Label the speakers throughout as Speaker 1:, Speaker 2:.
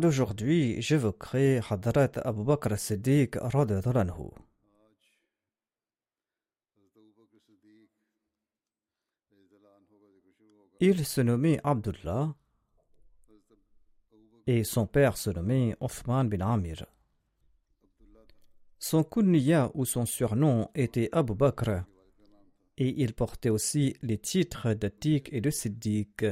Speaker 1: D'aujourd'hui, j'évoquerai Hadrat Abu Bakr Siddiq anhu. Il se nommait Abdullah et son père se nommait Othman bin Amir. Son kunniya ou son surnom était Abu Bakr et il portait aussi les titres d'Atik et de Siddiq.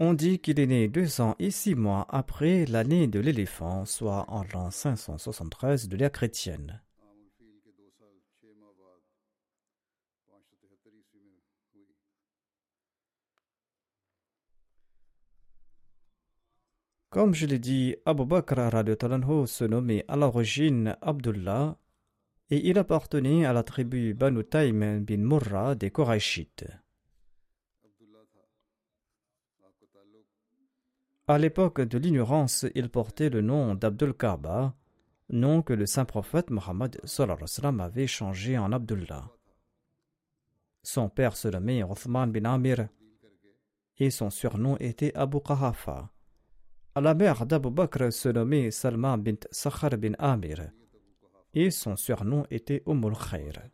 Speaker 1: On dit qu'il est né deux ans et six mois après l'année de l'éléphant, soit en l'an 573 de l'ère chrétienne. Comme je l'ai dit, Abu Bakr se nommait à l'origine Abdullah et il appartenait à la tribu Banu Taym bin Murra des Korachites. À l'époque de l'ignorance, il portait le nom d'Abdul Kaaba, nom que le saint prophète Mohammed avait changé en Abdullah. Son père se nommait Othman bin Amir et son surnom était Abu Qahafa. La mère d'Abu Bakr se nommait Salma bint Sakhar bin Amir et son surnom était Umm Khair.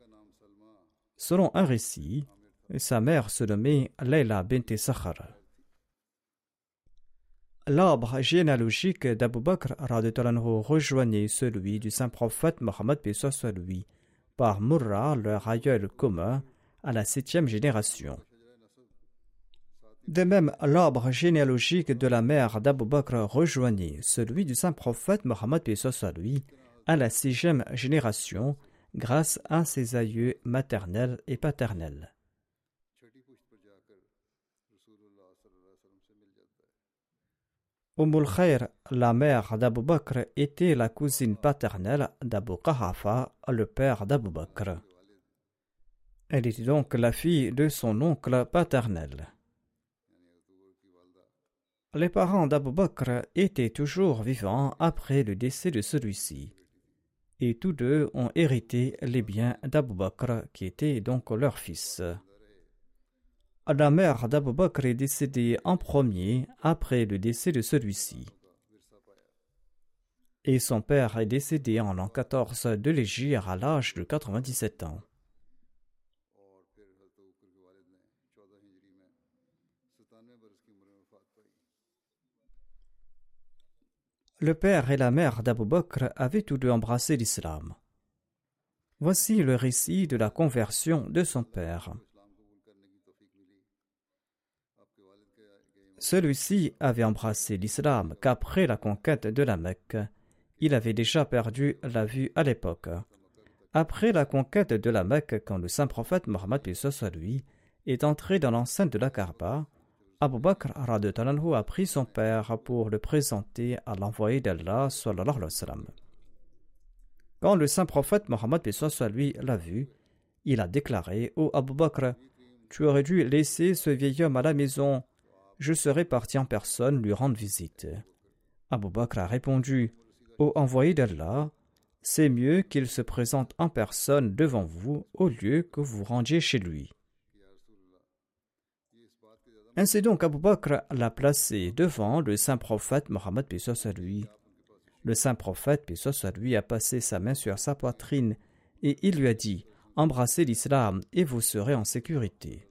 Speaker 1: Selon un récit, sa mère se nommait Layla bint Sakhar. L'arbre généalogique d'Abu Bakr rejoignait celui du saint prophète Mohammed soit lui, par Murra, leur aïeul commun, à la septième génération. De même, l'arbre généalogique de la mère d'Abu Bakr rejoignait celui du saint prophète Mohammed lui, à la sixième génération, grâce à ses aïeux maternels et paternels. Umm Khair, la mère d'Abu Bakr, était la cousine paternelle d'Abu Qahafa, le père d'Abu Bakr. Elle était donc la fille de son oncle paternel. Les parents d'Abu Bakr étaient toujours vivants après le décès de celui-ci, et tous deux ont hérité les biens d'Abu Bakr, qui étaient donc leur fils. La mère d'Abu Bakr est décédée en premier après le décès de celui-ci. Et son père est décédé en l'an 14 de l'Égypte à l'âge de 97 ans. Le père et la mère d'Abu Bakr avaient tous deux embrassé l'islam. Voici le récit de la conversion de son père. Celui-ci avait embrassé l'islam qu'après la conquête de la Mecque. Il avait déjà perdu la vue à l'époque. Après la conquête de la Mecque, quand le saint prophète Mohammed lui est entré dans l'enceinte de la Kaaba, Abu Bakr a pris son père pour le présenter à l'envoyé d'Allah. Quand le saint prophète Mohammed lui l'a vu, il a déclaré Ô Abu Bakr, tu aurais dû laisser ce vieil homme à la maison je serai parti en personne lui rendre visite. Abu Bakr a répondu Ô envoyé d'Allah, c'est mieux qu'il se présente en personne devant vous au lieu que vous rendiez chez lui. Ainsi donc, Abu Bakr l'a placé devant le saint prophète Mohammed à lui. Le saint prophète à lui a passé sa main sur sa poitrine et il lui a dit Embrassez l'islam et vous serez en sécurité.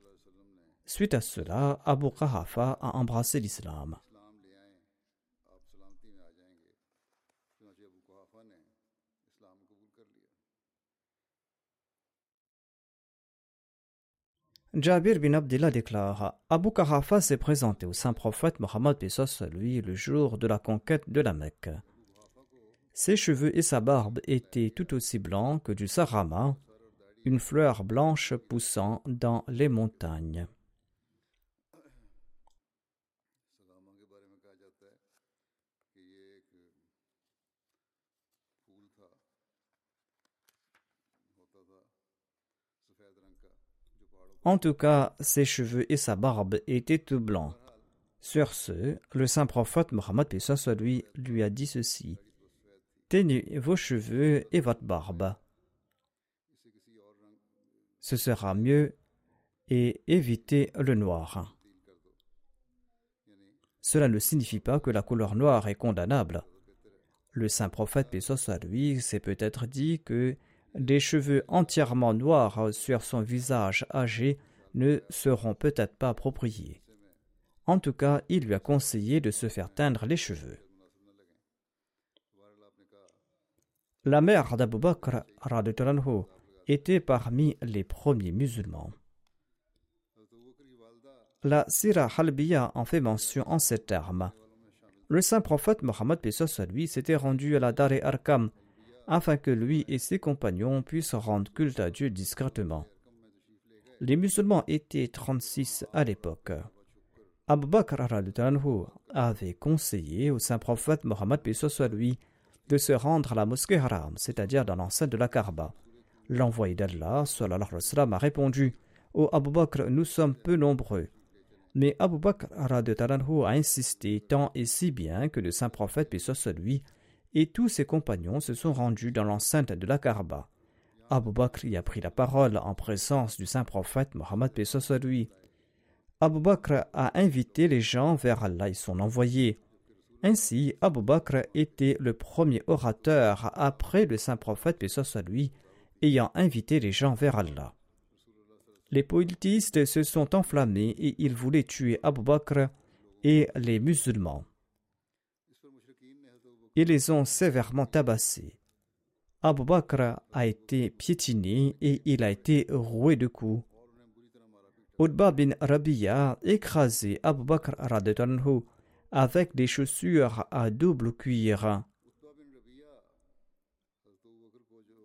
Speaker 1: Suite à cela, Abu Qahafa a embrassé l'islam. Jabir bin Abdullah déclare Abu Qahafa s'est présenté au saint prophète Mohammed lui le jour de la conquête de la Mecque. Ses cheveux et sa barbe étaient tout aussi blancs que du sarama, une fleur blanche poussant dans les montagnes. En tout cas, ses cheveux et sa barbe étaient tout blancs. Sur ce, le saint prophète Mohammed lui, lui a dit ceci Teignez vos cheveux et votre barbe. Ce sera mieux et évitez le noir. Cela ne signifie pas que la couleur noire est condamnable. Le saint prophète lui s'est peut-être dit que des cheveux entièrement noirs sur son visage âgé ne seront peut-être pas appropriés. En tout cas, il lui a conseillé de se faire teindre les cheveux. La mère d'Abu Bakr était parmi les premiers musulmans. La Sira Halbiya en fait mention en ces termes. Le saint prophète Mohammed lui s'était rendu à la Dar Arkam afin que lui et ses compagnons puissent rendre culte à Dieu discrètement. Les musulmans étaient 36 à l'époque. Abu Bakr avait conseillé au saint prophète Mohammed lui de se rendre à la mosquée haram, c'est-à-dire dans l'enceinte de la Kaaba. L'envoyé d'Allah a répondu Ô Abu Bakr, nous sommes peu nombreux. Mais Abu Bakr a insisté tant et si bien que le saint prophète, paix lui, et tous ses compagnons se sont rendus dans l'enceinte de la Kaaba. Abu Bakr y a pris la parole en présence du saint prophète Mohammed lui. Abu Bakr a invité les gens vers Allah et son envoyé. Ainsi, Abu Bakr était le premier orateur après le saint prophète lui, ayant invité les gens vers Allah. Les politistes se sont enflammés et ils voulaient tuer Abu Bakr et les musulmans. Ils les ont sévèrement tabassés. Abu Bakr a été piétiné et il a été roué de coups. Utba bin Rabi'a a écrasé Abu Bakr avec des chaussures à double cuir.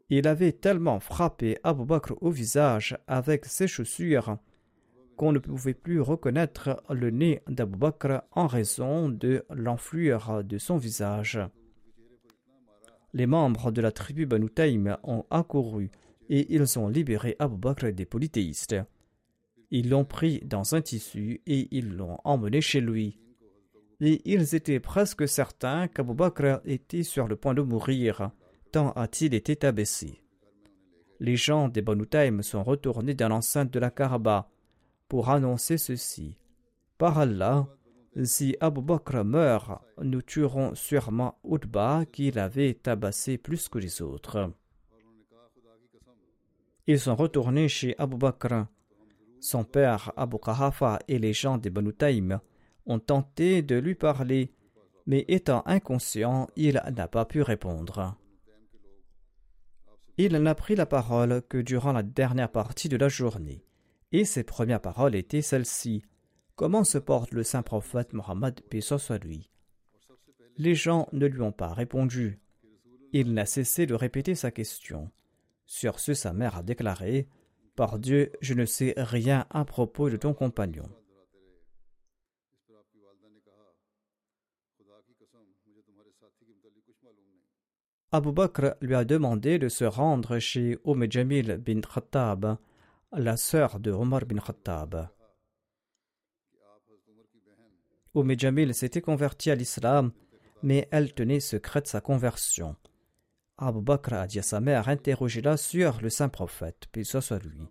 Speaker 1: Il avait tellement frappé Abu Bakr au visage avec ses chaussures qu'on ne pouvait plus reconnaître le nez d'Abu Bakr en raison de l'enflure de son visage. Les membres de la tribu Banu Taïm ont accouru et ils ont libéré Abu Bakr des polythéistes. Ils l'ont pris dans un tissu et ils l'ont emmené chez lui. Et ils étaient presque certains qu'Abu Bakr était sur le point de mourir, tant a-t-il été abaissé. Les gens des Banu Taïm sont retournés dans l'enceinte de la Kaaba pour annoncer ceci. Par Allah, si Abu Bakr meurt, nous tuerons sûrement Utba qui l'avait tabassé plus que les autres. Ils sont retournés chez Abu Bakr. Son père Abu Qahafa et les gens des Banu Taïm ont tenté de lui parler, mais étant inconscient, il n'a pas pu répondre. Il n'a pris la parole que durant la dernière partie de la journée, et ses premières paroles étaient celles-ci. Comment se porte le saint prophète Mohammed, paix soit lui? Les gens ne lui ont pas répondu. Il n'a cessé de répéter sa question. Sur ce, sa mère a déclaré Par Dieu, je ne sais rien à propos de ton compagnon. Abu Bakr lui a demandé de se rendre chez Umm Jamil bin Khattab, la sœur de Omar bin Khattab. Oumé Jamil s'était converti à l'islam, mais elle tenait secrète sa conversion. Abu Bakr a dit à sa mère interrogez-la sur le saint prophète, puis ce soit lui.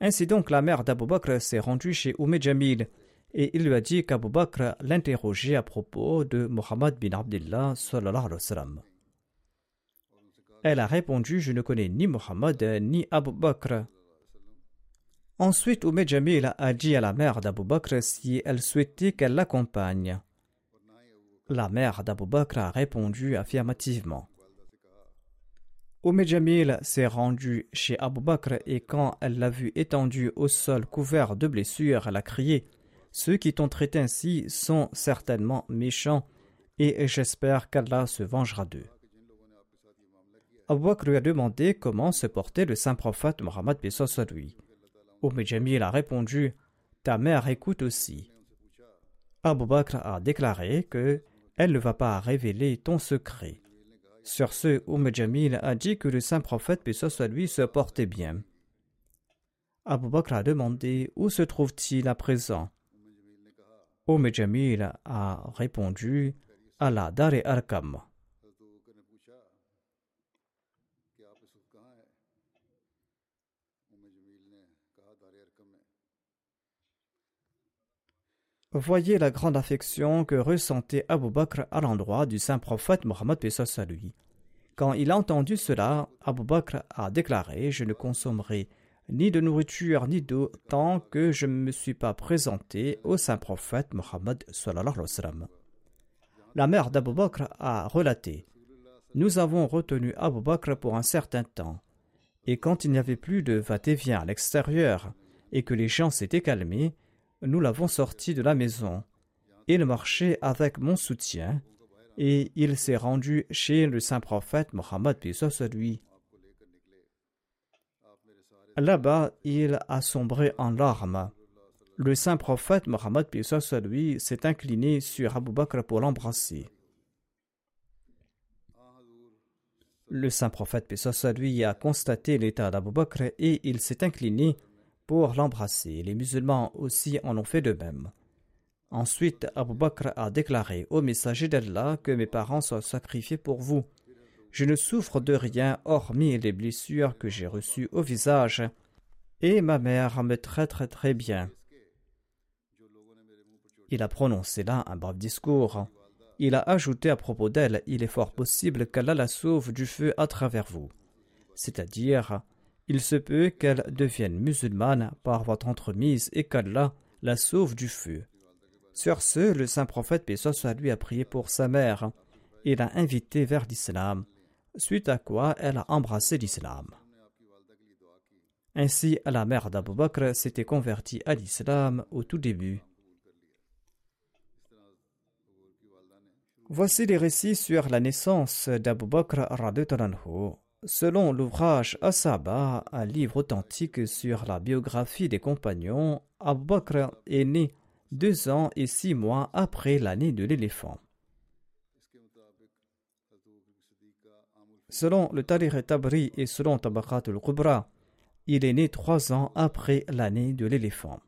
Speaker 1: Ainsi donc, la mère d'Abu Bakr s'est rendue chez Oumé Jamil et il lui a dit qu'Abu Bakr l'interrogeait à propos de Muhammad bin Abdullah Elle a répondu Je ne connais ni Muhammad ni Abu Bakr. Ensuite, Oumé Jamil a dit à la mère d'Abu Bakr si elle souhaitait qu'elle l'accompagne. La mère d'Abu Bakr a répondu affirmativement. Oumé Jamil s'est rendue chez Abu Bakr et quand elle l'a vu étendu au sol couvert de blessures, elle a crié Ceux qui t'ont traité ainsi sont certainement méchants et j'espère qu'Allah se vengera d'eux. Abu Bakr lui a demandé comment se portait le saint prophète Mohammed lui. Oumé Jamil a répondu Ta mère écoute aussi. Abu Bakr a déclaré que elle ne va pas révéler ton secret. Sur ce, Oum Jamil a dit que le saint prophète, puis soit lui, se portait bien. Abu Bakr a demandé où se trouve-t-il à présent? Oum Jamil a répondu à la Dar Arkam. Voyez la grande affection que ressentait Abu Bakr à l'endroit du saint prophète Mohammed à lui. Quand il a entendu cela, Abu Bakr a déclaré Je ne consommerai ni de nourriture ni d'eau tant que je ne me suis pas présenté au saint prophète Mohammed. La mère d'Abu Bakr a relaté Nous avons retenu Abu Bakr pour un certain temps, et quand il n'y avait plus de va-et-vient à l'extérieur et que les gens s'étaient calmés, nous l'avons sorti de la maison. Il marchait avec mon soutien et il s'est rendu chez le saint prophète Mohammed lui. Là-bas, il a sombré en larmes. Le saint prophète Mohammed lui s'est incliné sur Abu Bakr pour l'embrasser. Le saint prophète lui a constaté l'état d'Abu Bakr et il s'est incliné pour l'embrasser. Les musulmans aussi en ont fait de même. Ensuite, Abu Bakr a déclaré au messager d'Allah que mes parents soient sacrifiés pour vous. Je ne souffre de rien hormis les blessures que j'ai reçues au visage, et ma mère me traite très, très bien. Il a prononcé là un bref discours. Il a ajouté à propos d'elle Il est fort possible qu'Allah la sauve du feu à travers vous. C'est-à-dire, il se peut qu'elle devienne musulmane par votre entremise et qu'Allah la sauve du feu. Sur ce, le saint prophète Pessoa lui a prié pour sa mère et l'a invitée vers l'islam, suite à quoi elle a embrassé l'islam. Ainsi, la mère d'Abu Bakr s'était convertie à l'islam au tout début. Voici les récits sur la naissance d'Abu Bakr Selon l'ouvrage Asaba, un livre authentique sur la biographie des compagnons, Abu Bakr est né deux ans et six mois après l'année de l'éléphant. Selon le Tariq Tabri et selon Tabakat al-Kubra, il est né trois ans après l'année de l'éléphant.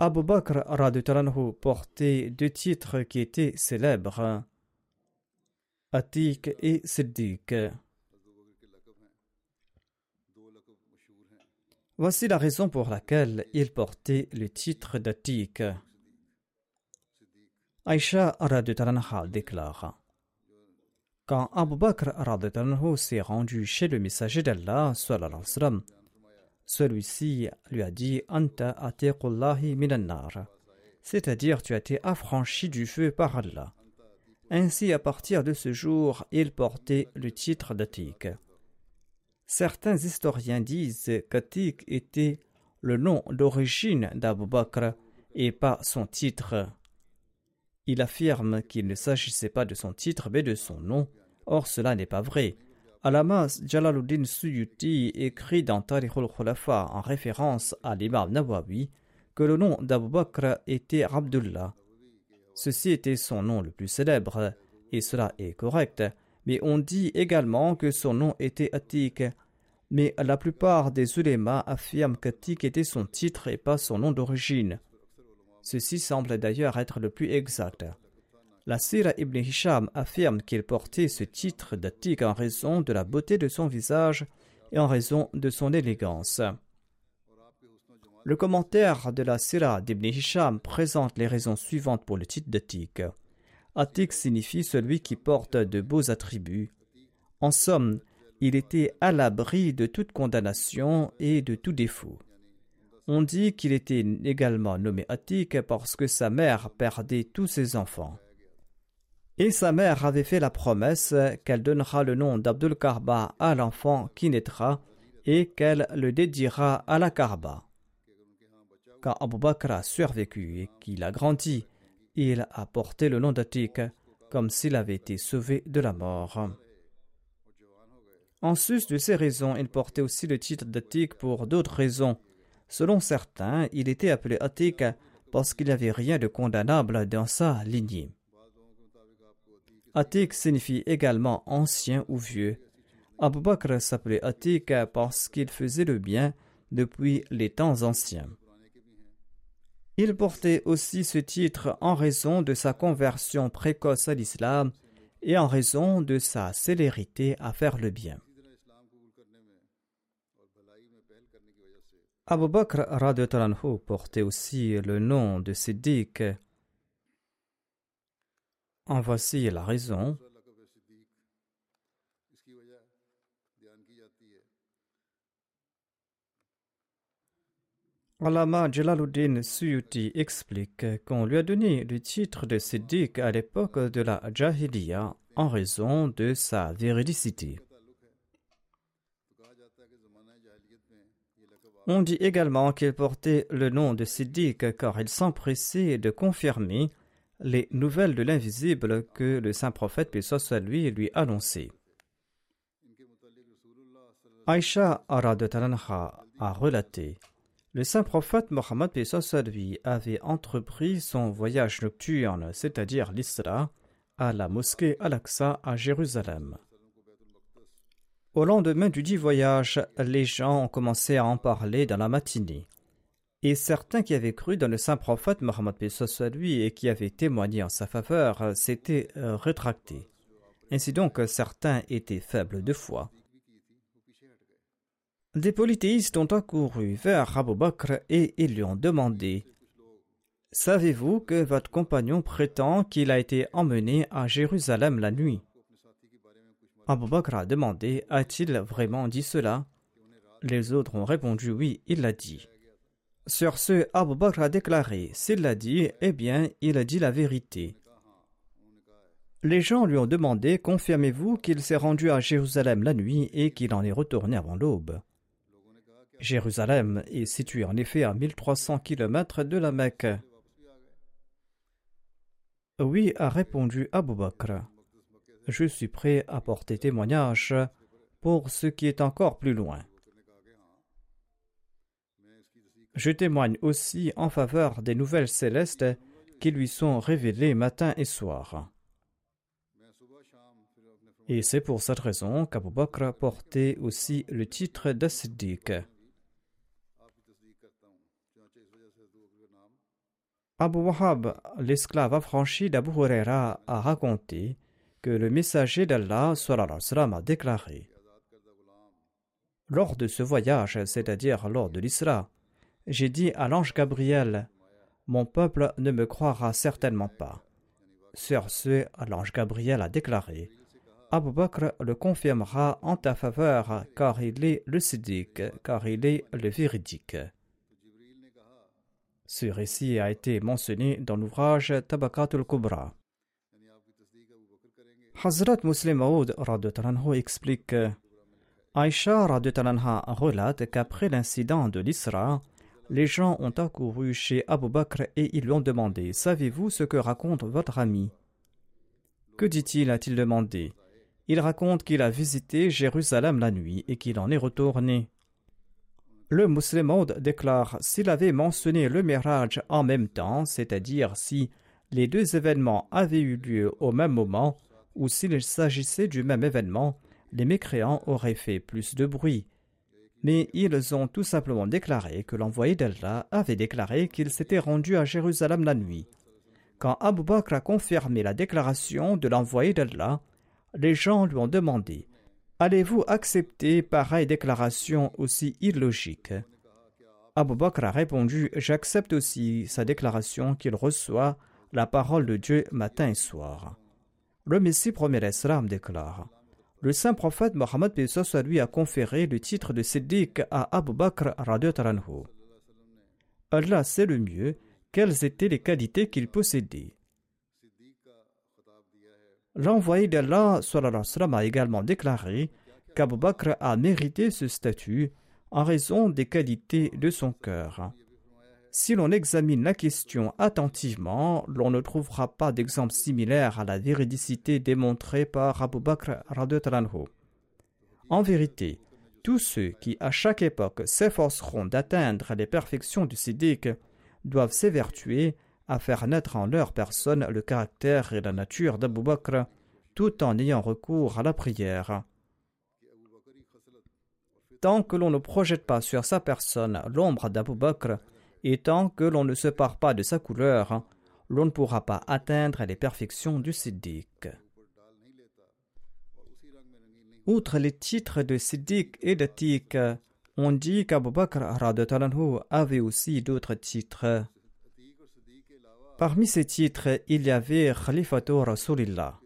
Speaker 1: Abu Bakr portait deux titres qui étaient célèbres Atik et Siddiq. Voici la raison pour laquelle il portait le titre d'Atik. Aïcha déclare Quand Abu Bakr s'est rendu chez le messager d'Allah, celui-ci lui a dit Anta atiqullahi minanar, c'est-à-dire tu as été affranchi du feu par Allah. Ainsi, à partir de ce jour, il portait le titre d'Atik. Certains historiens disent qu'Atik était le nom d'origine d'Abu Bakr et pas son titre. Il affirme qu'il ne s'agissait pas de son titre mais de son nom. Or, cela n'est pas vrai. Alamas Jalaluddin Suyuti écrit dans Tariq al-Khulafa en référence à l'imam Nawawi que le nom d'Abu Bakr était Abdullah. Ceci était son nom le plus célèbre, et cela est correct, mais on dit également que son nom était Atik. mais la plupart des ulémas affirment qu'Atik était son titre et pas son nom d'origine. Ceci semble d'ailleurs être le plus exact. La Sira ibn Hisham affirme qu'il portait ce titre d'Atik en raison de la beauté de son visage et en raison de son élégance. Le commentaire de la Sira d'Ibn Hisham présente les raisons suivantes pour le titre d'Atik. Atik signifie celui qui porte de beaux attributs. En somme, il était à l'abri de toute condamnation et de tout défaut. On dit qu'il était également nommé Atik parce que sa mère perdait tous ses enfants. Et sa mère avait fait la promesse qu'elle donnera le nom d'Abdul Karba à l'enfant qui naîtra et qu'elle le dédiera à la Karba. Quand Abu Bakr a survécu et qu'il a grandi, il a porté le nom d'Atik comme s'il avait été sauvé de la mort. En sus de ces raisons, il portait aussi le titre d'Atik pour d'autres raisons. Selon certains, il était appelé Atik parce qu'il n'y avait rien de condamnable dans sa lignée. Atik signifie également ancien ou vieux. Abu Bakr s'appelait Atik parce qu'il faisait le bien depuis les temps anciens. Il portait aussi ce titre en raison de sa conversion précoce à l'islam et en raison de sa célérité à faire le bien. Abu Bakr portait aussi le nom de Siddiq. En voici la raison. Alama Jalaluddin Suyuti explique qu'on lui a donné le titre de Siddiq à l'époque de la Jahiliya en raison de sa véridicité. On dit également qu'il portait le nom de Siddiq car il s'empressait de confirmer les nouvelles de l'invisible que le saint prophète, paix soit lui, lui annonçait. Aïcha a relaté le saint prophète Mohammed lui avait entrepris son voyage nocturne, c'est-à-dire l'Isra, à la mosquée Al-Aqsa à Jérusalem. Au lendemain du dit voyage, les gens ont commencé à en parler dans la matinée. Et certains qui avaient cru dans le saint prophète Mohammed lui et qui avaient témoigné en sa faveur s'étaient euh, rétractés. Ainsi donc, certains étaient faibles de foi. Des polythéistes ont accouru vers Abu Bakr et ils lui ont demandé Savez-vous que votre compagnon prétend qu'il a été emmené à Jérusalem la nuit? Abu Bakr a demandé A-t-il vraiment dit cela? Les autres ont répondu Oui, il l'a dit. Sur ce, Abu Bakr a déclaré S'il l'a dit, eh bien, il a dit la vérité. Les gens lui ont demandé Confirmez-vous qu'il s'est rendu à Jérusalem la nuit et qu'il en est retourné avant l'aube? Jérusalem est située en effet à 1300 km de la Mecque. Oui, a répondu Abu Bakr. Je suis prêt à porter témoignage pour ce qui est encore plus loin. Je témoigne aussi en faveur des nouvelles célestes qui lui sont révélées matin et soir. Et c'est pour cette raison qu'Abu Bakr portait aussi le titre de Abu Wahab, l'esclave affranchi d'Abu Huraira, a raconté que le messager d'Allah a déclaré Lors de ce voyage, c'est-à-dire lors de l'Isra, j'ai dit à l'ange Gabriel Mon peuple ne me croira certainement pas. Sur ce, l'ange Gabriel a déclaré Abu Bakr le confirmera en ta faveur, car il est le siddiq, car il est le véridique. Ce récit a été mentionné dans l'ouvrage Tabakatul Kubra. Hazrat Muslim Maud explique Aïcha relate qu'après l'incident de l'Isra, les gens ont accouru chez Abu Bakr et ils lui ont demandé Savez-vous ce que raconte votre ami? Que dit-il a-t-il demandé? Il raconte qu'il a visité Jérusalem la nuit et qu'il en est retourné. Le musulman déclare s'il avait mentionné le Miraj en même temps, c'est-à-dire si les deux événements avaient eu lieu au même moment, ou s'il s'agissait du même événement, les mécréants auraient fait plus de bruit. mais ils ont tout simplement déclaré que l'envoyé d'Allah avait déclaré qu'il s'était rendu à Jérusalem la nuit. Quand Abu Bakr a confirmé la déclaration de l'envoyé d'Allah, les gens lui ont demandé Allez-vous accepter pareille déclaration aussi illogique? Abu Bakr a répondu J'accepte aussi sa déclaration qu'il reçoit la parole de Dieu matin et soir. Le Messie premier Islam déclare Le saint prophète Mohammed lui a conféré le titre de Siddiq à Abu Bakr Allah sait le mieux quelles étaient les qualités qu'il possédait. L'envoyé d'Allah a également déclaré qu'Abu Bakr a mérité ce statut en raison des qualités de son cœur. Si l'on examine la question attentivement, l'on ne trouvera pas d'exemple similaire à la véridicité démontrée par Abu Bakr En vérité, tous ceux qui à chaque époque s'efforceront d'atteindre les perfections du Siddiq doivent s'évertuer à faire naître en leur personne le caractère et la nature d'Abu Bakr tout en ayant recours à la prière. Tant que l'on ne projette pas sur sa personne l'ombre d'Abu Bakr, et tant que l'on ne se part pas de sa couleur, l'on ne pourra pas atteindre les perfections du Siddiq. Outre les titres de Siddiq et d'Atik, on dit qu'Abu Bakr avait aussi d'autres titres. Parmi ces titres, il y avait Khalifatul Rasulillah.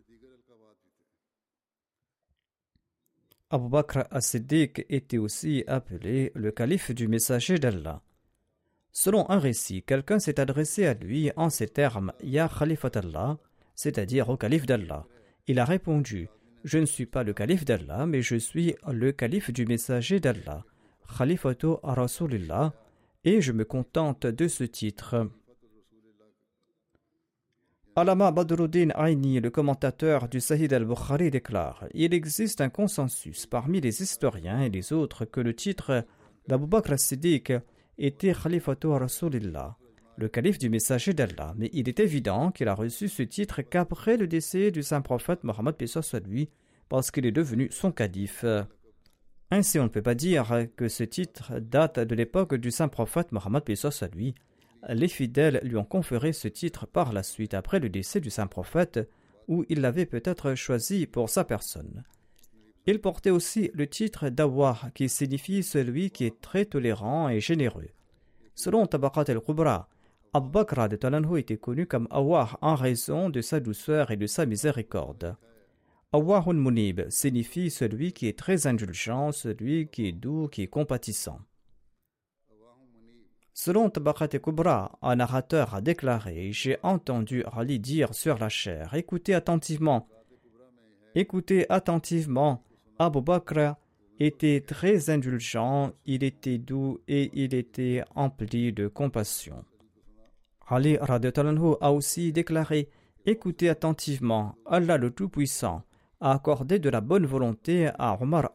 Speaker 1: Abu Bakr as-Siddiq était aussi appelé le calife du messager d'Allah. Selon un récit, quelqu'un s'est adressé à lui en ces termes Ya Khalifat Allah, c'est-à-dire au calife d'Allah. Il a répondu Je ne suis pas le calife d'Allah, mais je suis le calife du messager d'Allah, Khalifatu Rasulillah, et je me contente de ce titre. Alama Badruddin Aini, le commentateur du Sahih al-Bukhari, déclare Il existe un consensus parmi les historiens et les autres que le titre d'Abu Bakr as-Siddiq était Khalifatu Rasulillah, le calife du messager d'Allah, mais il est évident qu'il a reçu ce titre qu'après le décès du saint prophète Mohammed soit lui, parce qu'il est devenu son calife. Ainsi, on ne peut pas dire que ce titre date de l'époque du saint prophète Mohammed soit lui, les fidèles lui ont conféré ce titre par la suite après le décès du saint prophète, où il l'avait peut-être choisi pour sa personne. Il portait aussi le titre d'Awah, qui signifie celui qui est très tolérant et généreux. Selon Tabaqat al-Kubra, Abu Bakr de était connu comme Awah en raison de sa douceur et de sa miséricorde. Awahun Munib signifie celui qui est très indulgent, celui qui est doux, qui est compatissant. Selon Tabaqat Kubra, un narrateur a déclaré J'ai entendu Ali dire sur la chair Écoutez attentivement. Écoutez attentivement. Abu Bakr était très indulgent, il était doux et il était empli de compassion. Ali a aussi déclaré Écoutez attentivement, Allah le Tout-Puissant a accordé de la bonne volonté à Omar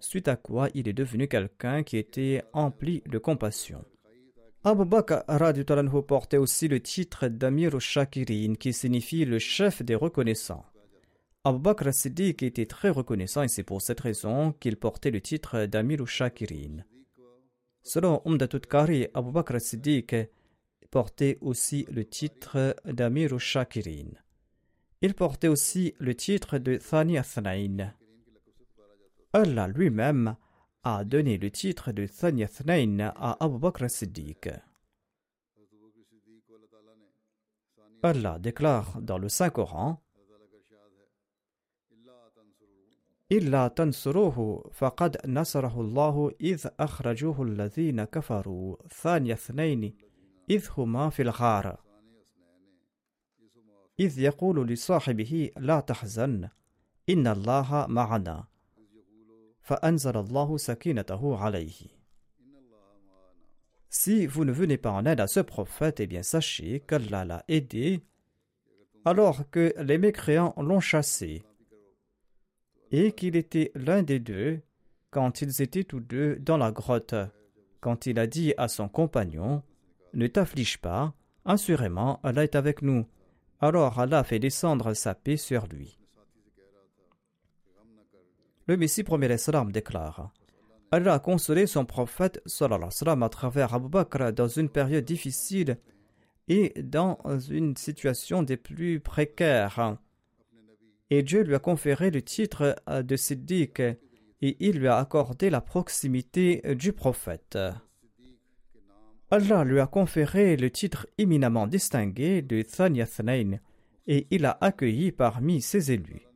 Speaker 1: suite à quoi il est devenu quelqu'un qui était empli de compassion. Abu Bakr portait aussi le titre d'Amir al-Shakirin qui signifie le chef des reconnaissants. Abu Bakr Siddiq était très reconnaissant et c'est pour cette raison qu'il portait le titre d'Amir al-Shakirin. Selon Umdatut Kari, Abu Bakr Siddiq portait aussi le titre d'Amir al-Shakirin. Il portait aussi le titre de Thani Athnain. Allah lui-même a donné le titre de Thani à Abu Bakr Siddiq. Allah déclare dans le Saint-Coran إلا تنصروه فقد نصره الله إذ أخرجوه الذين كفروا ثاني اثنين إذ هما في الغار إذ يقول لصاحبه لا تحزن إن الله معنا » Si vous ne venez pas en aide à ce prophète, eh bien sachez qu'Allah l'a aidé alors que les mécréants l'ont chassé et qu'il était l'un des deux quand ils étaient tous deux dans la grotte, quand il a dit à son compagnon Ne t'afflige pas, assurément Allah est avec nous. Alors Allah fait descendre sa paix sur lui. Le Messie premier Islam déclare Allah a consolé son prophète sallam, à travers Abu Bakr dans une période difficile et dans une situation des plus précaires. Et Dieu lui a conféré le titre de Siddiq et il lui a accordé la proximité du prophète. Allah lui a conféré le titre éminemment distingué de Thanayathnain et il a accueilli parmi ses élus.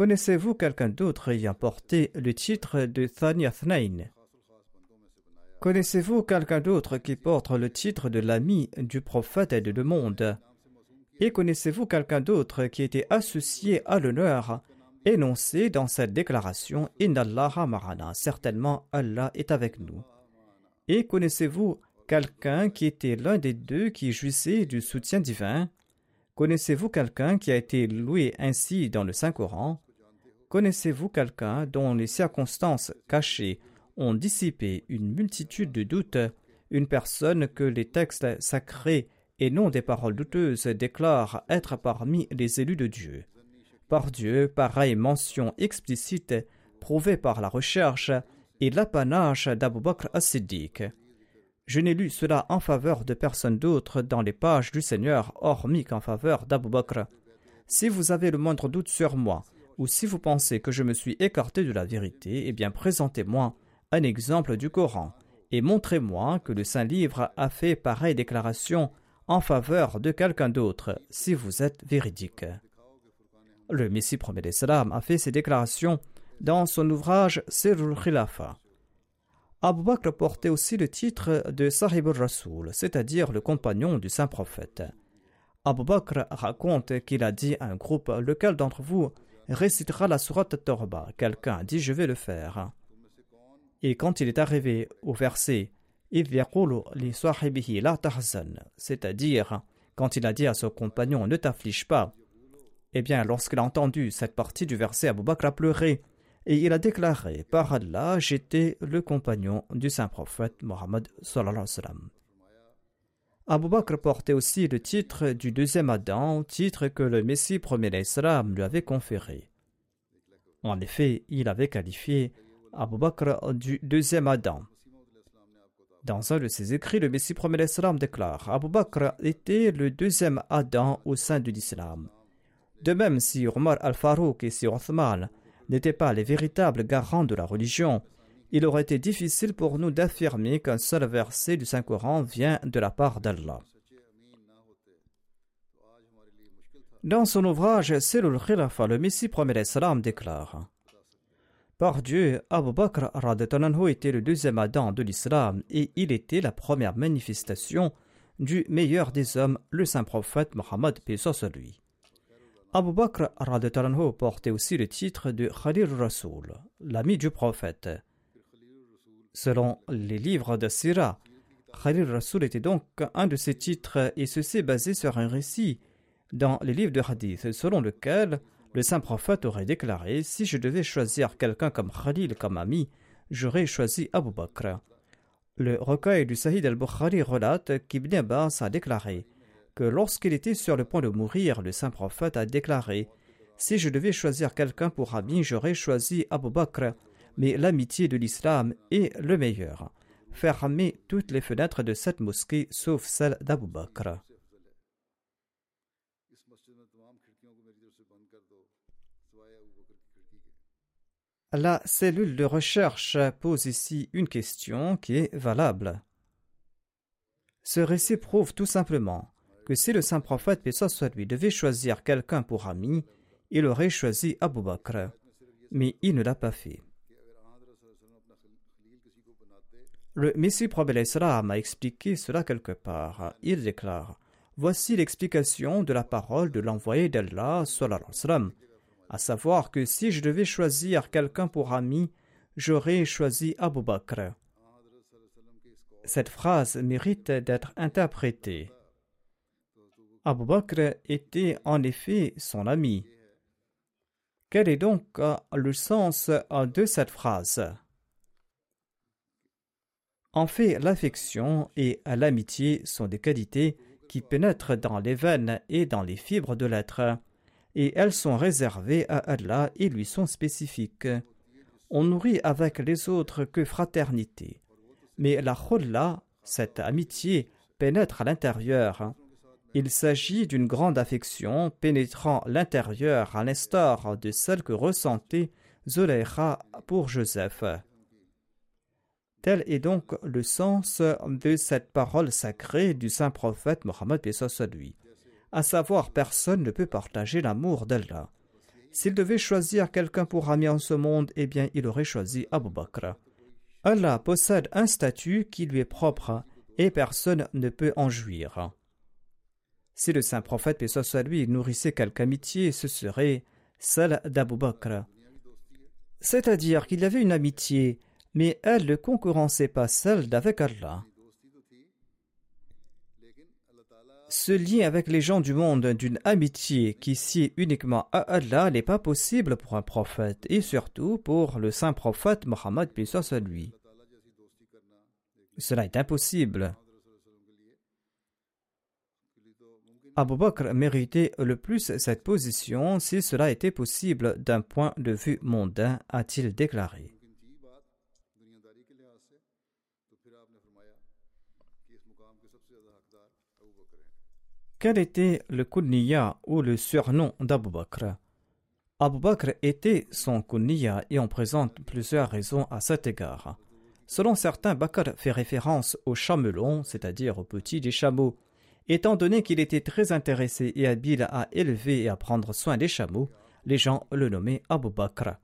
Speaker 1: Connaissez-vous quelqu'un d'autre ayant porté le titre de Thanayathnain Connaissez-vous quelqu'un d'autre qui porte le titre de l'ami du prophète et de le monde? Et connaissez-vous quelqu'un d'autre qui était associé à l'honneur énoncé dans cette déclaration? Innallaha marana Certainement Allah est avec nous. Et connaissez-vous quelqu'un qui était l'un des deux qui jouissait du soutien divin? Connaissez-vous quelqu'un qui a été loué ainsi dans le Saint-Coran? Connaissez-vous quelqu'un dont les circonstances cachées ont dissipé une multitude de doutes? Une personne que les textes sacrés et non des paroles douteuses déclarent être parmi les élus de Dieu. Par Dieu, pareille mention explicite, prouvée par la recherche, et l'apanage d'Abu Bakr as-Siddiq. Je n'ai lu cela en faveur de personne d'autre dans les pages du Seigneur, hormis qu'en faveur d'Abu Bakr. Si vous avez le moindre doute sur moi, ou si vous pensez que je me suis écarté de la vérité, eh bien présentez-moi un exemple du Coran, et montrez-moi que le Saint-Livre a fait pareille déclaration en faveur de quelqu'un d'autre, si vous êtes véridique. Le Messie premier a fait ces déclarations dans son ouvrage Sirul Khilafa. Abu Bakr portait aussi le titre de Sahib al-Rasoul, c'est-à-dire le compagnon du saint prophète. Abu Bakr raconte qu'il a dit à un groupe Lequel d'entre vous récitera la sourate Torba Quelqu'un dit Je vais le faire. Et quand il est arrivé au verset c'est-à-dire quand il a dit à son compagnon Ne t'afflige pas, eh bien, lorsqu'il a entendu cette partie du verset, Abu Bakr a pleuré et il a déclaré Par Allah, j'étais le compagnon du saint prophète Mohammed. Abu Bakr portait aussi le titre du deuxième Adam, titre que le Messie premier d'Islam lui avait conféré. En effet, il avait qualifié Abu Bakr du deuxième Adam. Dans un de ses écrits, le Messie premier d'Islam déclare Abu Bakr était le deuxième Adam au sein de l'islam. De même, si Omar al-Farouk et si Othman n'étaient pas les véritables garants de la religion, il aurait été difficile pour nous d'affirmer qu'un seul verset du Saint-Coran vient de la part d'Allah. Dans son ouvrage Selul Khilafa, le Messie premier salam déclare Par Dieu, Abu Bakr était le deuxième Adam de l'islam et il était la première manifestation du meilleur des hommes, le saint prophète Mohammed, paix sur lui. Abu Bakr portait aussi le titre de Khalil Rasoul, l'ami du prophète. Selon les livres de Sira, Khalil Rasoul était donc un de ses titres et ceci basé sur un récit dans les livres de Hadith selon lequel le saint prophète aurait déclaré Si je devais choisir quelqu'un comme Khalil comme ami, j'aurais choisi Abu Bakr. Le recueil du Sahih al-Bukhari relate qu'Ibn Abbas a déclaré que lorsqu'il était sur le point de mourir, le saint prophète a déclaré Si je devais choisir quelqu'un pour ami, j'aurais choisi Abu Bakr, mais l'amitié de l'islam est le meilleur. Fermez toutes les fenêtres de cette mosquée sauf celle d'Abu Bakr. La cellule de recherche pose ici une question qui est valable. Ce récit prouve tout simplement que si le saint prophète, paix soit lui, devait choisir quelqu'un pour ami, il aurait choisi Abu Bakr. Mais il ne l'a pas fait. Le Messie prophète a expliqué cela quelque part. Il déclare Voici l'explication de la parole de l'envoyé d'Allah, à savoir que si je devais choisir quelqu'un pour ami, j'aurais choisi Abu Bakr. Cette phrase mérite d'être interprétée. Abu Bakr était en effet son ami. Quel est donc euh, le sens euh, de cette phrase? En fait, l'affection et l'amitié sont des qualités qui pénètrent dans les veines et dans les fibres de l'être, et elles sont réservées à Allah et lui sont spécifiques. on nourrit avec les autres que fraternité. Mais la khulla, cette amitié, pénètre à l'intérieur. Il s'agit d'une grande affection pénétrant l'intérieur à l'instar de celle que ressentait Zolecha pour Joseph. Tel est donc le sens de cette parole sacrée du saint prophète Mohammed lui. À savoir, personne ne peut partager l'amour d'Allah. S'il devait choisir quelqu'un pour ami en ce monde, eh bien, il aurait choisi Abu Bakr. Allah possède un statut qui lui est propre et personne ne peut en jouir. Si le saint prophète, paix nourrissait quelque amitié, ce serait celle d'Abu Bakr. C'est-à-dire qu'il avait une amitié, mais elle ne concurrençait pas celle d'avec Allah. Ce lien avec les gens du monde d'une amitié qui sied uniquement à Allah n'est pas possible pour un prophète et surtout pour le saint prophète Mohammed lui. Cela est impossible. Abu Bakr méritait le plus cette position si cela était possible d'un point de vue mondain, a-t-il déclaré. Quel était le kunniya ou le surnom d'Abu Bakr? Abu Bakr était son kunniya et on présente plusieurs raisons à cet égard. Selon certains, Bakr fait référence au chamelon, c'est-à-dire au petit des chameaux. Étant donné qu'il était très intéressé et habile à élever et à prendre soin des chameaux, les gens le nommaient Abu Bakr.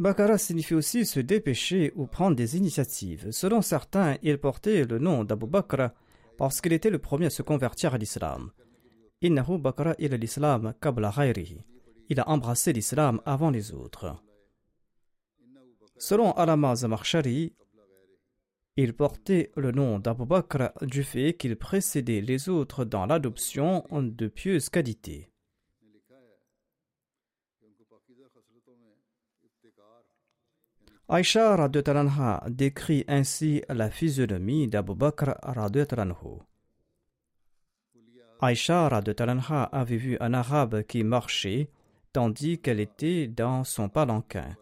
Speaker 1: Bakara signifie aussi se dépêcher ou prendre des initiatives. Selon certains, il portait le nom d'Abu Bakr parce qu'il était le premier à se convertir à l'islam. Il a embrassé l'islam avant les autres. Selon Alama Zamarshari, il portait le nom d'Abu Bakr du fait qu'il précédait les autres dans l'adoption de pieuses qualités. Aïcha décrit ainsi la physionomie d'Abu Bakr Aïcha avait vu un arabe qui marchait tandis qu'elle était dans son palanquin.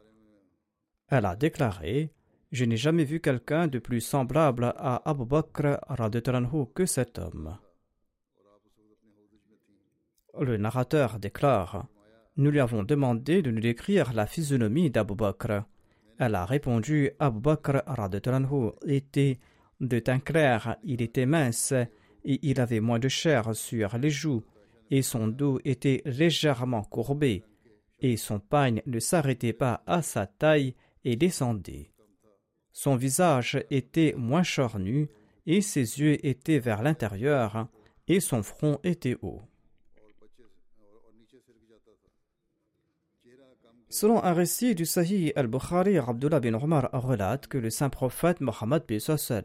Speaker 1: Elle a déclaré Je n'ai jamais vu quelqu'un de plus semblable à Abu Bakr que cet homme. Le narrateur déclare Nous lui avons demandé de nous décrire la physionomie d'Abu Bakr. Elle a répondu Abu Bakr était de teint clair, il était mince et il avait moins de chair sur les joues, et son dos était légèrement courbé, et son pagne ne s'arrêtait pas à sa taille et descendait. Son visage était moins charnu, et ses yeux étaient vers l'intérieur, et son front était haut. Selon un récit du Sahih al-Bukhari, Abdullah bin Omar relate que le saint prophète Mohammed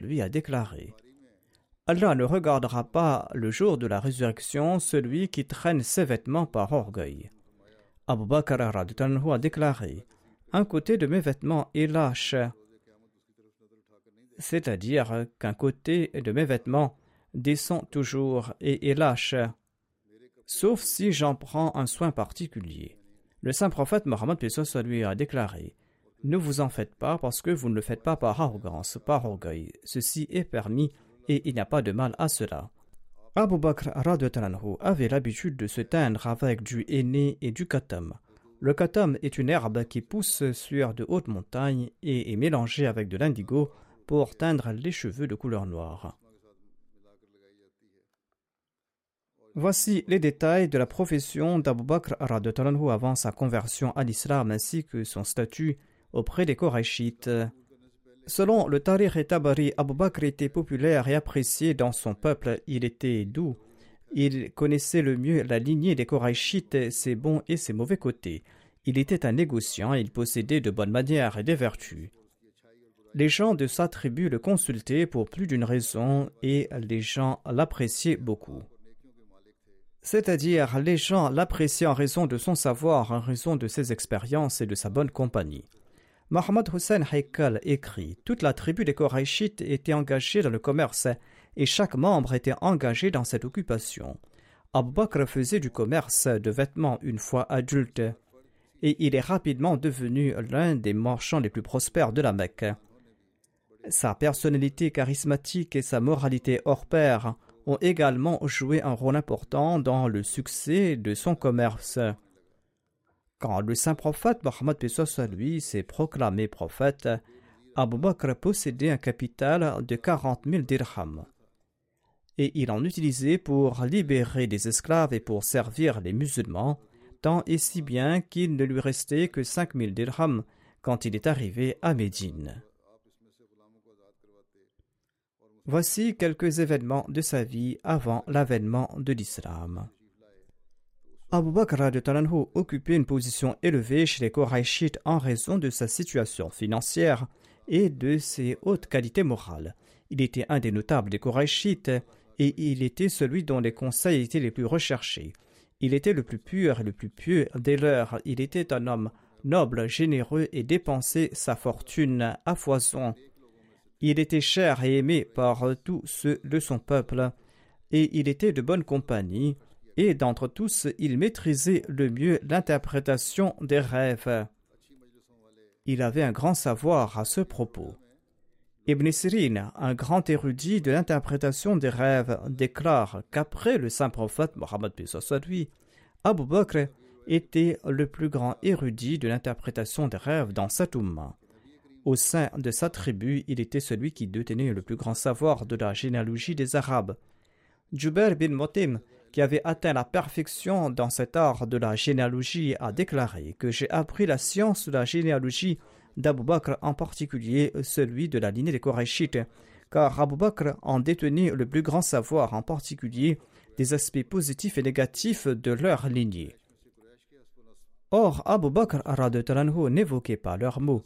Speaker 1: lui a déclaré Allah ne regardera pas le jour de la résurrection celui qui traîne ses vêtements par orgueil. Abu Bakr a déclaré Un côté de mes vêtements est lâche, c'est-à-dire qu'un côté de mes vêtements descend toujours et est lâche, sauf si j'en prends un soin particulier. Le saint prophète Mohammed lui a déclaré Ne vous en faites pas parce que vous ne le faites pas par arrogance, par orgueil. Ceci est permis et il n'y a pas de mal à cela. Abu Bakr avait l'habitude de se teindre avec du henné et du katam. Le katam est une herbe qui pousse sur de hautes montagnes et est mélangée avec de l'indigo pour teindre les cheveux de couleur noire. Voici les détails de la profession d'Abu Bakr avant sa conversion à l'islam ainsi que son statut auprès des Korachites. Selon le Tariq et Tabari, Abu Bakr était populaire et apprécié dans son peuple. Il était doux. Il connaissait le mieux la lignée des Korachites, ses bons et ses mauvais côtés. Il était un négociant il possédait de bonnes manières et des vertus. Les gens de sa tribu le consultaient pour plus d'une raison et les gens l'appréciaient beaucoup c'est-à-dire les gens l'appréciaient en raison de son savoir, en raison de ses expériences et de sa bonne compagnie. Mohamed Hussein Haikal écrit Toute la tribu des Korachites était engagée dans le commerce et chaque membre était engagé dans cette occupation. Abu Bakr faisait du commerce de vêtements une fois adulte. et il est rapidement devenu l'un des marchands les plus prospères de la Mecque. Sa personnalité charismatique et sa moralité hors pair ont également joué un rôle important dans le succès de son commerce. Quand le saint prophète Mohammed lui s'est proclamé prophète, Abu Bakr possédait un capital de 40 000 dirhams. Et il en utilisait pour libérer des esclaves et pour servir les musulmans, tant et si bien qu'il ne lui restait que 5 000 dirhams quand il est arrivé à Médine. Voici quelques événements de sa vie avant l'avènement de l'islam. Abu Bakr occupait une position élevée chez les Korachites en raison de sa situation financière et de ses hautes qualités morales. Il était un des notables des Korachites et il était celui dont les conseils étaient les plus recherchés. Il était le plus pur et le plus pieux des leurs. Il était un homme noble, généreux et dépensait sa fortune à foison. Il était cher et aimé par tous ceux de son peuple, et il était de bonne compagnie, et d'entre tous il maîtrisait le mieux l'interprétation des rêves. Il avait un grand savoir à ce propos. Ibn Sirin, un grand érudit de l'interprétation des rêves, déclare qu'après le saint prophète Mohammed lui, Abu Bakr était le plus grand érudit de l'interprétation des rêves dans cette. Au sein de sa tribu, il était celui qui détenait le plus grand savoir de la généalogie des Arabes. Jubair bin Motim, qui avait atteint la perfection dans cet art de la généalogie, a déclaré que j'ai appris la science de la généalogie d'Abu Bakr, en particulier celui de la lignée des Korachites, car Abu Bakr en détenait le plus grand savoir, en particulier des aspects positifs et négatifs de leur lignée. Or, Abu Bakr n'évoquait pas leurs mots.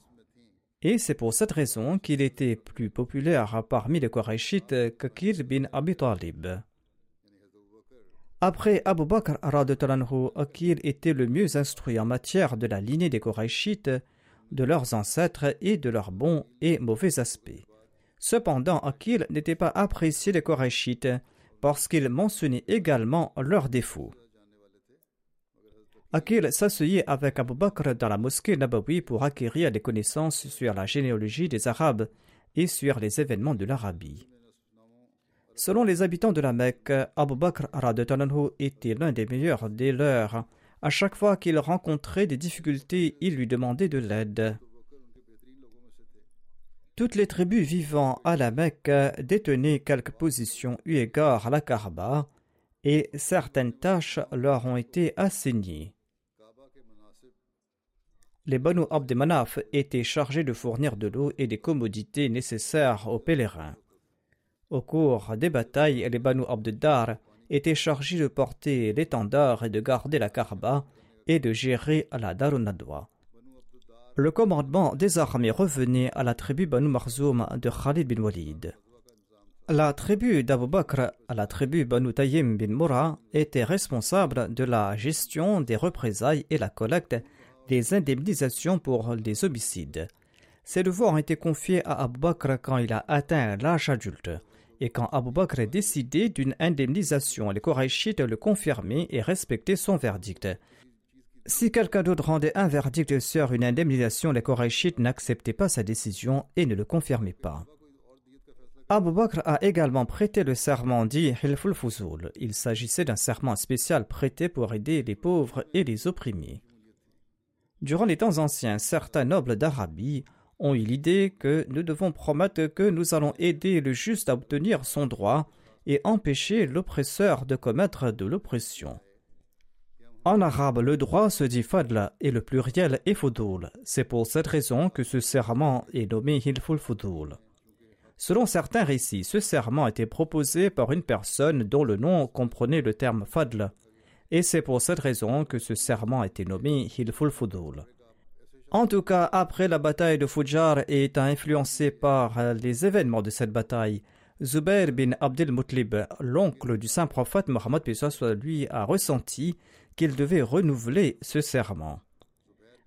Speaker 1: Et c'est pour cette raison qu'il était plus populaire parmi les Qurayshites que bin Abi Talib. Après Abu Bakr, Akil était le mieux instruit en matière de la lignée des Qurayshites, de leurs ancêtres et de leurs bons et mauvais aspects. Cependant, Akil n'était pas apprécié des Qurayshites parce qu'il mentionnait également leurs défauts. Akil s'asseyait avec Abu Bakr dans la mosquée Nabawi pour acquérir des connaissances sur la généalogie des Arabes et sur les événements de l'Arabie. Selon les habitants de la Mecque, Abu Bakr était l'un des meilleurs des leurs. À chaque fois qu'il rencontrait des difficultés, il lui demandait de l'aide. Toutes les tribus vivant à la Mecque détenaient quelques positions eu égard à la Kaaba, et certaines tâches leur ont été assignées les Banu Abd Manaf étaient chargés de fournir de l'eau et des commodités nécessaires aux pèlerins. Au cours des batailles, les Banu Abd étaient chargés de porter l'étendard et de garder la Karba et de gérer la Darunadwa. Le commandement des armées revenait à la tribu Banu Marzoum de Khalid bin Walid. La tribu d'Abu Bakr, la tribu Banu Tayyim bin Mura, était responsable de la gestion des représailles et la collecte des indemnisations pour les homicides. Ces devoirs ont été confiés à Abu Bakr quand il a atteint l'âge adulte. Et quand Abu Bakr a décidé d'une indemnisation, les Korachites le confirmaient et respectaient son verdict. Si quelqu'un d'autre rendait un verdict sur une indemnisation, les Korachites n'acceptaient pas sa décision et ne le confirmaient pas. Abu Bakr a également prêté le serment dit Hilful. Il s'agissait d'un serment spécial prêté pour aider les pauvres et les opprimés. Durant les temps anciens, certains nobles d'Arabie ont eu l'idée que nous devons promettre que nous allons aider le juste à obtenir son droit et empêcher l'oppresseur de commettre de l'oppression. En arabe, le droit se dit fadla et le pluriel est fudul. C'est pour cette raison que ce serment est nommé hilful fudul. Selon certains récits, ce serment était proposé par une personne dont le nom comprenait le terme fadl, et c'est pour cette raison que ce serment a été nommé Hilful Fudul. En tout cas, après la bataille de Fujar et étant influencé par euh, les événements de cette bataille, Zubair bin Abdel Mutlib, l'oncle du saint prophète Mohammed lui a ressenti qu'il devait renouveler ce serment.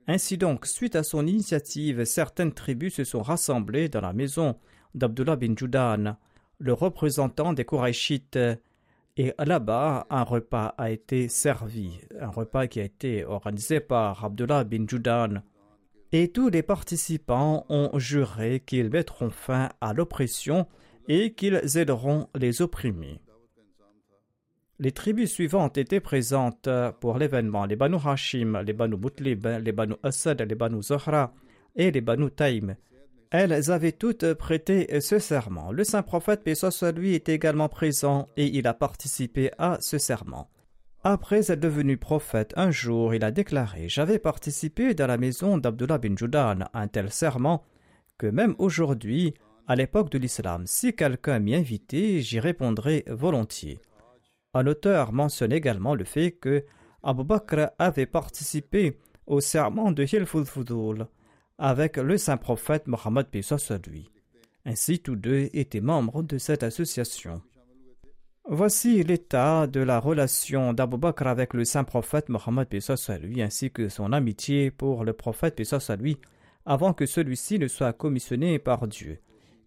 Speaker 1: Ainsi donc, suite à son initiative, certaines tribus se sont rassemblées dans la maison d'Abdullah bin Judan, le représentant des Korachites Et là-bas, un repas a été servi, un repas qui a été organisé par Abdullah bin Judan. Et tous les participants ont juré qu'ils mettront fin à l'oppression et qu'ils aideront les opprimés. Les tribus suivantes étaient présentes pour l'événement les Banu Hashim, les Banu Mutlib, les Banu Asad, les Banu Zahra et les Banu Taïm. Elles avaient toutes prêté ce serment. Le saint prophète, paix soit lui, était également présent et il a participé à ce serment. Après être devenu prophète, un jour il a déclaré J'avais participé dans la maison d'Abdullah bin Judan un tel serment que même aujourd'hui, à l'époque de l'islam, si quelqu'un m'y invitait, j'y répondrais volontiers. Un auteur mentionne également le fait que Abu Bakr avait participé au serment de Hilful avec le saint prophète Mohammed lui. Ainsi, tous deux étaient membres de cette association. Voici l'état de la relation d'Abu Bakr avec le saint prophète Mohammed lui, ainsi que son amitié pour le prophète lui, avant que celui-ci ne soit commissionné par Dieu.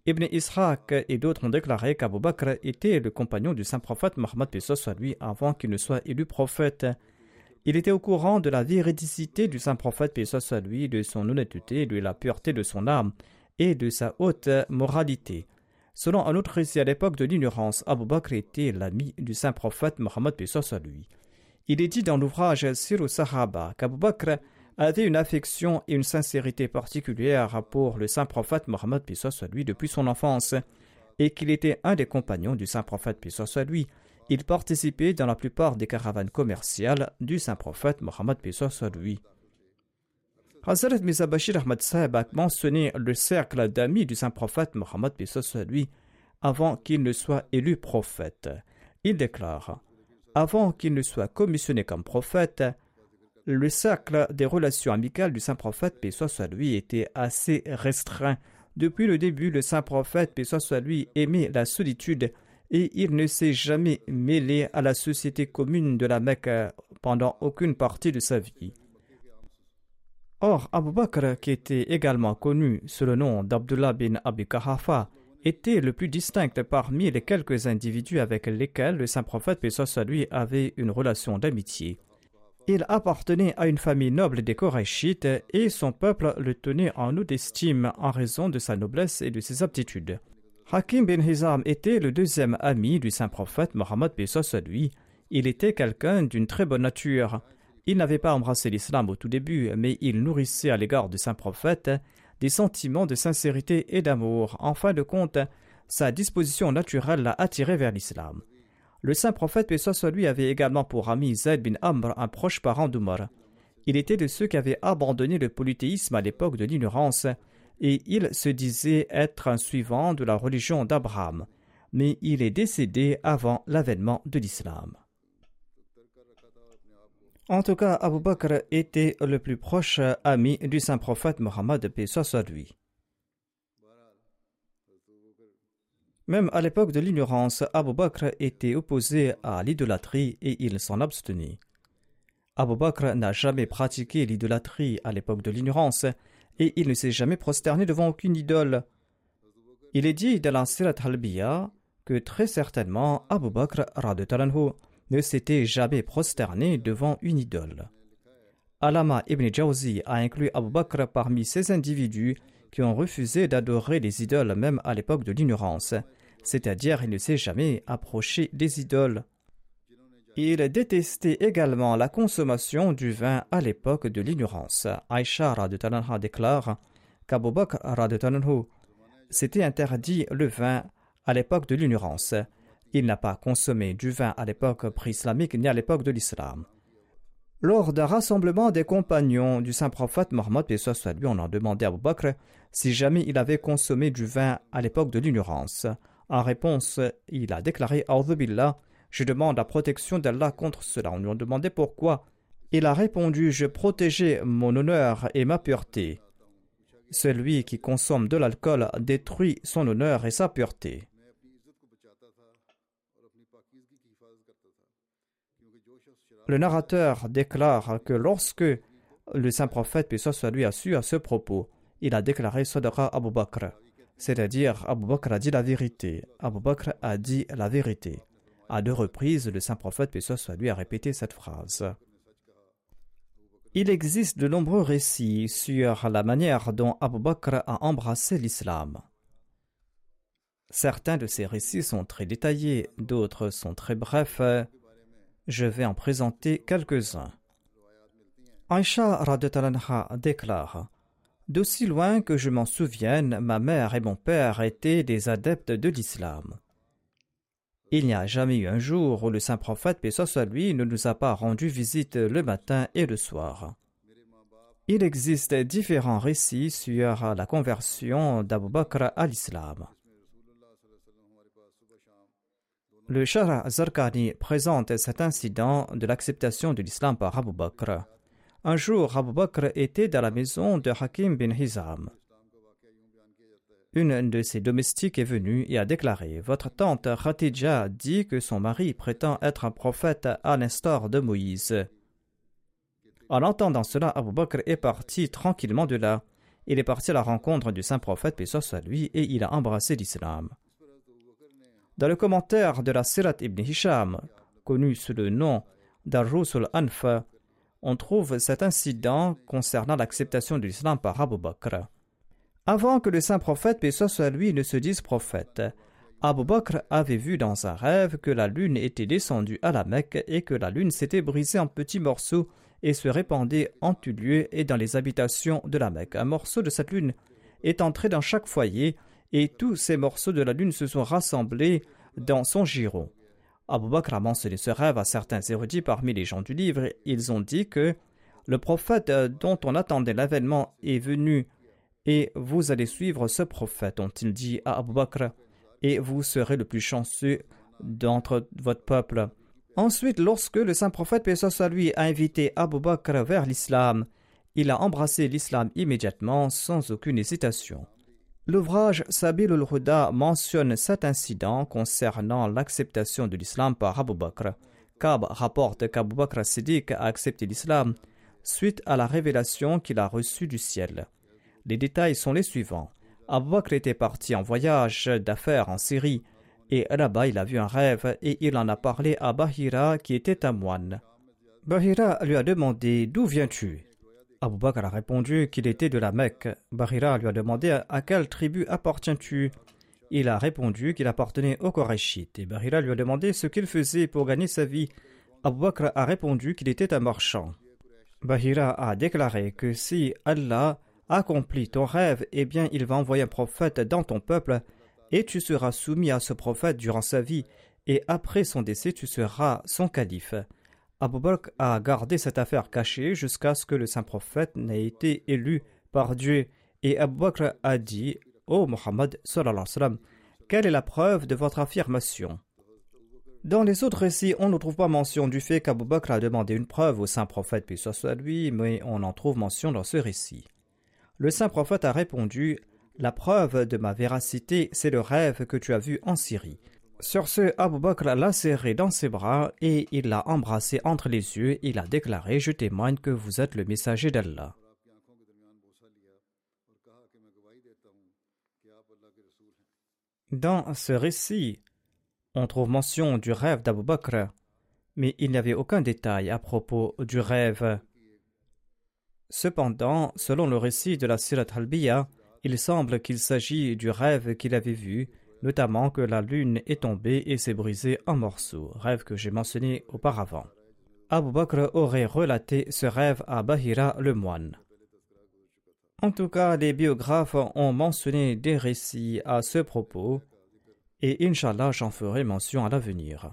Speaker 1: Ibn Ishaq et d'autres ont déclaré qu'Abu Bakr était le compagnon du saint prophète Mohammed lui avant qu'il ne soit élu prophète. Il était au courant de la véridicité du saint prophète, paix soit lui, de son honnêteté, de la pureté de son âme et de sa haute moralité. Selon un autre récit à l'époque de l'ignorance, Abu Bakr était l'ami du saint prophète Mohammed, paix soit lui. Il est dit dans l'ouvrage Sir Sahaba qu'Abu Bakr avait une affection et une sincérité particulière pour le saint prophète Mohammed, paix soit lui, depuis son enfance, et qu'il était un des compagnons du saint prophète, paix soit lui, il participait dans la plupart des caravanes commerciales du saint prophète Mohammed soit lui. Hazrat Mizabashir Ahmad Sahib a mentionné le cercle d'amis du saint prophète Mohammed lui avant qu'il ne soit élu prophète. Il déclare Avant qu'il ne soit commissionné comme prophète, le cercle des relations amicales du saint prophète soit lui était assez restreint. Depuis le début, le saint prophète soit lui aimait la solitude et il ne s'est jamais mêlé à la société commune de la Mecque pendant aucune partie de sa vie. Or, Abu Bakr, qui était également connu sous le nom d'Abdullah bin Abi Kahafa, était le plus distinct parmi les quelques individus avec lesquels le saint prophète lui avait une relation d'amitié. Il appartenait à une famille noble des Korachites et son peuple le tenait en haute estime en raison de sa noblesse et de ses aptitudes. Hakim bin Hizam était le deuxième ami du saint prophète Mohammed à lui. Il était quelqu'un d'une très bonne nature. Il n'avait pas embrassé l'islam au tout début, mais il nourrissait à l'égard du saint prophète des sentiments de sincérité et d'amour. En fin de compte, sa disposition naturelle l'a attiré vers l'islam. Le saint prophète paix lui avait également pour ami Zayd bin Amr, un proche parent d'Umar. Il était de ceux qui avaient abandonné le polythéisme à l'époque de l'ignorance et il se disait être un suivant de la religion d'Abraham, mais il est décédé avant l'avènement de l'islam. En tout cas, Abu Bakr était le plus proche ami du saint prophète Mohammed, paix soit lui. Même à l'époque de l'ignorance, Abu Bakr était opposé à l'idolâtrie et il s'en abstenait. Abu Bakr n'a jamais pratiqué l'idolâtrie à l'époque de l'ignorance et il ne s'est jamais prosterné devant aucune idole. Il est dit dans la Sirat que très certainement Abu Bakr ne s'était jamais prosterné devant une idole. Alama ibn Jawzi a inclus Abu Bakr parmi ces individus qui ont refusé d'adorer les idoles même à l'époque de l'ignorance, c'est-à-dire il ne s'est jamais approché des idoles. Il détestait également la consommation du vin à l'époque de l'ignorance. Aïcha Tananha déclare qu'Abu Bakr s'était interdit le vin à l'époque de l'ignorance. Il n'a pas consommé du vin à l'époque pré-islamique ni à l'époque de l'islam. Lors d'un rassemblement des compagnons du saint prophète Mohammed, lui, on a demandé à Abu Bakr si jamais il avait consommé du vin à l'époque de l'ignorance. En réponse, il a déclaré Billah je demande la protection d'Allah contre cela. On lui a demandé pourquoi. Il a répondu Je protégeais mon honneur et ma pureté. Celui qui consomme de l'alcool détruit son honneur et sa pureté. Le narrateur déclare que lorsque le saint prophète, puis soit lui, a su à ce propos, il a déclaré Sadaqa Abu Bakr, c'est-à-dire Abu Bakr a dit la vérité. Abu Bakr a dit la vérité. À deux reprises, le saint prophète, paix soit lui, a répété cette phrase. Il existe de nombreux récits sur la manière dont Abu Bakr a embrassé l'islam. Certains de ces récits sont très détaillés, d'autres sont très brefs. Je vais en présenter quelques-uns. Aisha déclare D'aussi loin que je m'en souvienne, ma mère et mon père étaient des adeptes de l'islam. Il n'y a jamais eu un jour où le saint prophète, paix soit lui, ne nous a pas rendu visite le matin et le soir. Il existe différents récits sur la conversion d'Abu Bakr à l'islam. Le Shah Zarqani présente cet incident de l'acceptation de l'islam par Abu Bakr. Un jour, Abu Bakr était dans la maison de Hakim bin Hizam. Une de ses domestiques est venue et a déclaré Votre tante Khatija dit que son mari prétend être un prophète à l'instar de Moïse. En entendant cela, Abu Bakr est parti tranquillement de là. Il est parti à la rencontre du saint prophète, puis soit à lui, et il a embrassé l'islam. Dans le commentaire de la Sirat ibn Hisham, connu sous le nom d'Arrus al-Anf, on trouve cet incident concernant l'acceptation de l'islam par Abu Bakr. Avant que le saint prophète, paix soit lui, ne se dise prophète, Abu Bakr avait vu dans un rêve que la lune était descendue à la Mecque et que la lune s'était brisée en petits morceaux et se répandait en tout lieu et dans les habitations de la Mecque. Un morceau de cette lune est entré dans chaque foyer et tous ces morceaux de la lune se sont rassemblés dans son giron. Abu Bakr a mentionné ce rêve à certains érudits parmi les gens du livre. Ils ont dit que le prophète dont on attendait l'avènement est venu et vous allez suivre ce prophète, ont-ils dit à Abu Bakr, et vous serez le plus chanceux d'entre votre peuple. Ensuite, lorsque le saint prophète, paix soit lui, a invité Abu Bakr vers l'islam, il a embrassé l'islam immédiatement sans aucune hésitation. L'ouvrage Sabil ul-Huda mentionne cet incident concernant l'acceptation de l'islam par Abu Bakr. Kab rapporte qu'Abu Bakr Siddiq a accepté l'islam suite à la révélation qu'il a reçue du ciel. Les détails sont les suivants. Abu Bakr était parti en voyage d'affaires en Syrie, et là-bas il a vu un rêve et il en a parlé à Bahira qui était un moine. Bahira lui a demandé D'où viens-tu? Abu Bakr a répondu qu'il était de la Mecque. Bahira lui a demandé À quelle tribu appartiens-tu? Il a répondu qu'il appartenait aux Korachites et Bahira lui a demandé ce qu'il faisait pour gagner sa vie. Abu Bakr a répondu qu'il était un marchand. Bahira a déclaré que si Allah accomplis ton rêve, eh bien il va envoyer un prophète dans ton peuple, et tu seras soumis à ce prophète durant sa vie, et après son décès tu seras son calife. Abu Bakr a gardé cette affaire cachée jusqu'à ce que le saint prophète n'ait été élu par Dieu, et Abu Bakr a dit Ô oh Muhammad, quelle est la preuve de votre affirmation? Dans les autres récits, on ne trouve pas mention du fait qu'Abu Bakr a demandé une preuve au saint prophète, puis soit lui, mais on en trouve mention dans ce récit. Le saint prophète a répondu La preuve de ma véracité, c'est le rêve que tu as vu en Syrie. Sur ce, Abu Bakr l'a serré dans ses bras et il l'a embrassé entre les yeux. Il a déclaré Je témoigne que vous êtes le messager d'Allah. Dans ce récit, on trouve mention du rêve d'Abu Bakr, mais il n'y avait aucun détail à propos du rêve Cependant, selon le récit de la Sirat al il semble qu'il s'agit du rêve qu'il avait vu, notamment que la lune est tombée et s'est brisée en morceaux, rêve que j'ai mentionné auparavant. Abu Bakr aurait relaté ce rêve à Bahira le moine. En tout cas, les biographes ont mentionné des récits à ce propos, et Inch'Allah j'en ferai mention à l'avenir.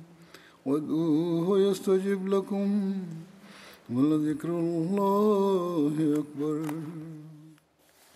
Speaker 2: وادعوه يستجب لكم ولذكر الله أكبر.